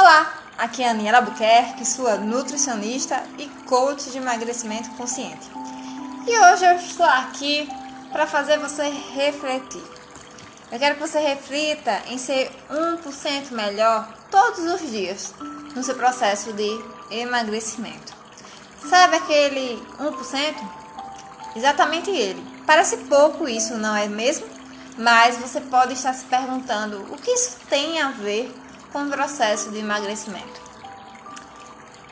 Olá, aqui é a Aniela Albuquerque, sua nutricionista e coach de emagrecimento consciente. E hoje eu estou aqui para fazer você refletir. Eu quero que você reflita em ser 1% melhor todos os dias no seu processo de emagrecimento. Sabe aquele 1%? Exatamente ele. Parece pouco isso, não é mesmo? Mas você pode estar se perguntando o que isso tem a ver com o processo de emagrecimento.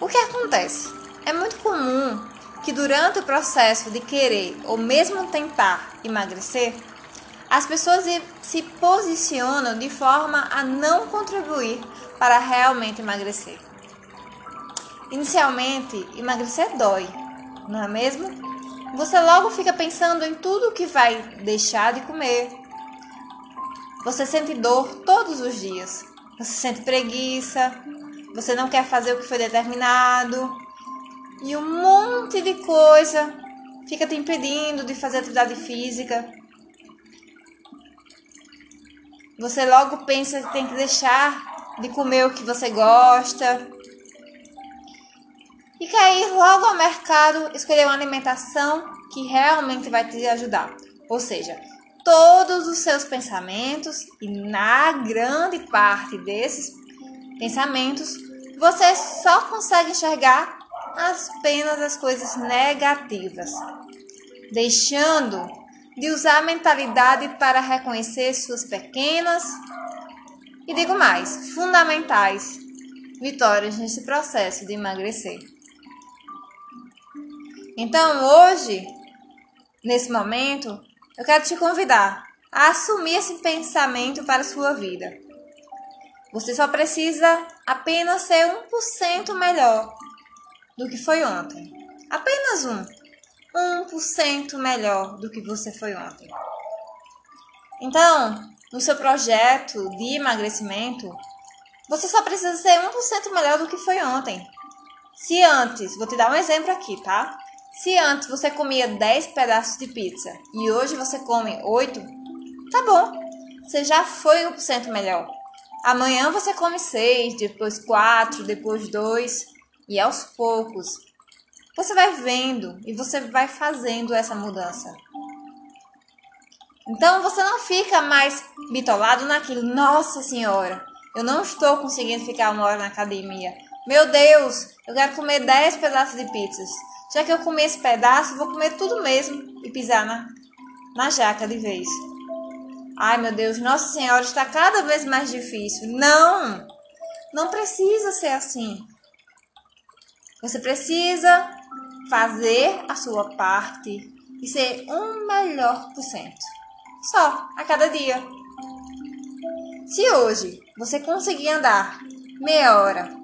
O que acontece? É muito comum que durante o processo de querer ou mesmo tentar emagrecer, as pessoas se posicionam de forma a não contribuir para realmente emagrecer. Inicialmente, emagrecer dói, não é mesmo? Você logo fica pensando em tudo que vai deixar de comer. Você sente dor todos os dias você sente preguiça, você não quer fazer o que foi determinado, e um monte de coisa fica te impedindo de fazer atividade física. Você logo pensa que tem que deixar de comer o que você gosta. E quer ir logo ao mercado escolher uma alimentação que realmente vai te ajudar. Ou seja, todos os seus pensamentos e na grande parte desses pensamentos você só consegue enxergar apenas as coisas negativas, deixando de usar a mentalidade para reconhecer suas pequenas e digo mais, fundamentais vitórias nesse processo de emagrecer. Então, hoje, nesse momento, eu quero te convidar a assumir esse pensamento para a sua vida. Você só precisa apenas ser 1% melhor do que foi ontem. Apenas um. 1% melhor do que você foi ontem. Então, no seu projeto de emagrecimento, você só precisa ser 1% melhor do que foi ontem. Se antes, vou te dar um exemplo aqui, tá? Se antes você comia 10 pedaços de pizza e hoje você come 8, tá bom. Você já foi 1% melhor. Amanhã você come 6, depois 4, depois 2 e aos poucos você vai vendo e você vai fazendo essa mudança. Então você não fica mais bitolado naquilo. Nossa Senhora, eu não estou conseguindo ficar uma hora na academia. Meu Deus, eu quero comer 10 pedaços de pizzas. Já que eu comi esse pedaço, vou comer tudo mesmo e pisar na, na jaca de vez. Ai meu Deus, Nossa Senhora está cada vez mais difícil. Não! Não precisa ser assim. Você precisa fazer a sua parte e ser um melhor por cento. Só a cada dia. Se hoje você conseguir andar meia hora,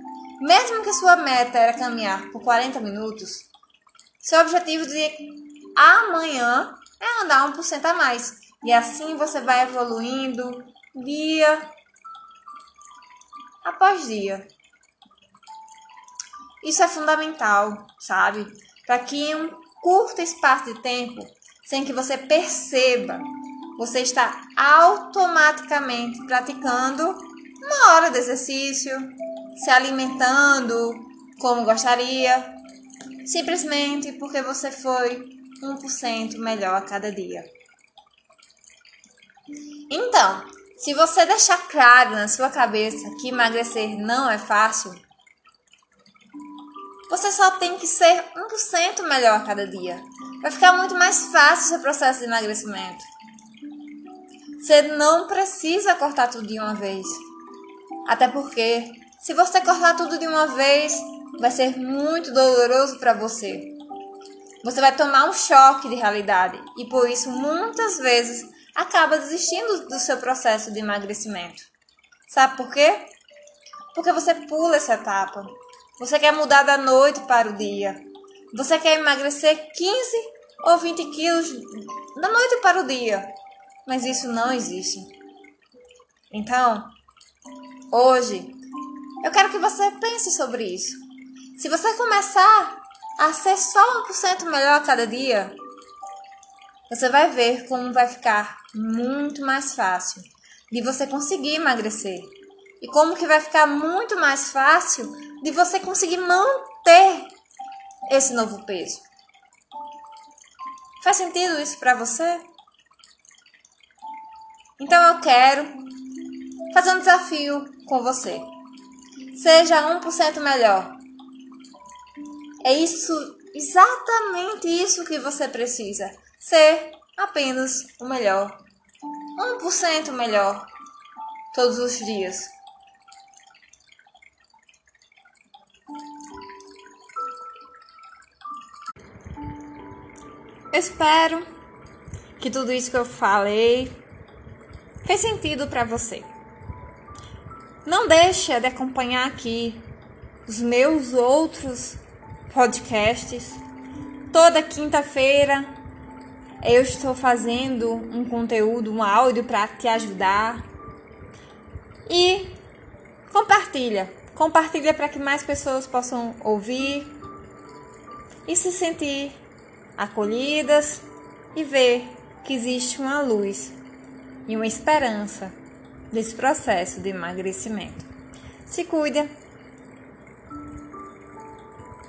mesmo que sua meta era caminhar por 40 minutos, seu objetivo de amanhã é andar 1% a mais. E assim você vai evoluindo dia após dia. Isso é fundamental, sabe? Para que em um curto espaço de tempo, sem que você perceba, você está automaticamente praticando uma hora de exercício, se alimentando como gostaria, simplesmente porque você foi 1% melhor a cada dia. Então, se você deixar claro na sua cabeça que emagrecer não é fácil, você só tem que ser 1% melhor a cada dia. Vai ficar muito mais fácil o seu processo de emagrecimento. Você não precisa cortar tudo de uma vez. Até porque, se você cortar tudo de uma vez, vai ser muito doloroso para você. Você vai tomar um choque de realidade e por isso muitas vezes acaba desistindo do seu processo de emagrecimento. Sabe por quê? Porque você pula essa etapa. Você quer mudar da noite para o dia. Você quer emagrecer 15 ou 20 quilos da noite para o dia. Mas isso não existe. Então, hoje, eu quero que você pense sobre isso. Se você começar a ser só 1% melhor a cada dia, você vai ver como vai ficar muito mais fácil de você conseguir emagrecer. E como que vai ficar muito mais fácil de você conseguir manter esse novo peso. Faz sentido isso para você? Então eu quero fazer um desafio com você. Seja 1% melhor. É isso, exatamente isso que você precisa. Ser apenas o melhor. 1% melhor todos os dias. Espero que tudo isso que eu falei fez sentido para você. Não deixe de acompanhar aqui os meus outros podcasts. Toda quinta-feira eu estou fazendo um conteúdo, um áudio para te ajudar. E compartilha, compartilha para que mais pessoas possam ouvir e se sentir acolhidas e ver que existe uma luz e uma esperança desse processo de emagrecimento. Se cuida!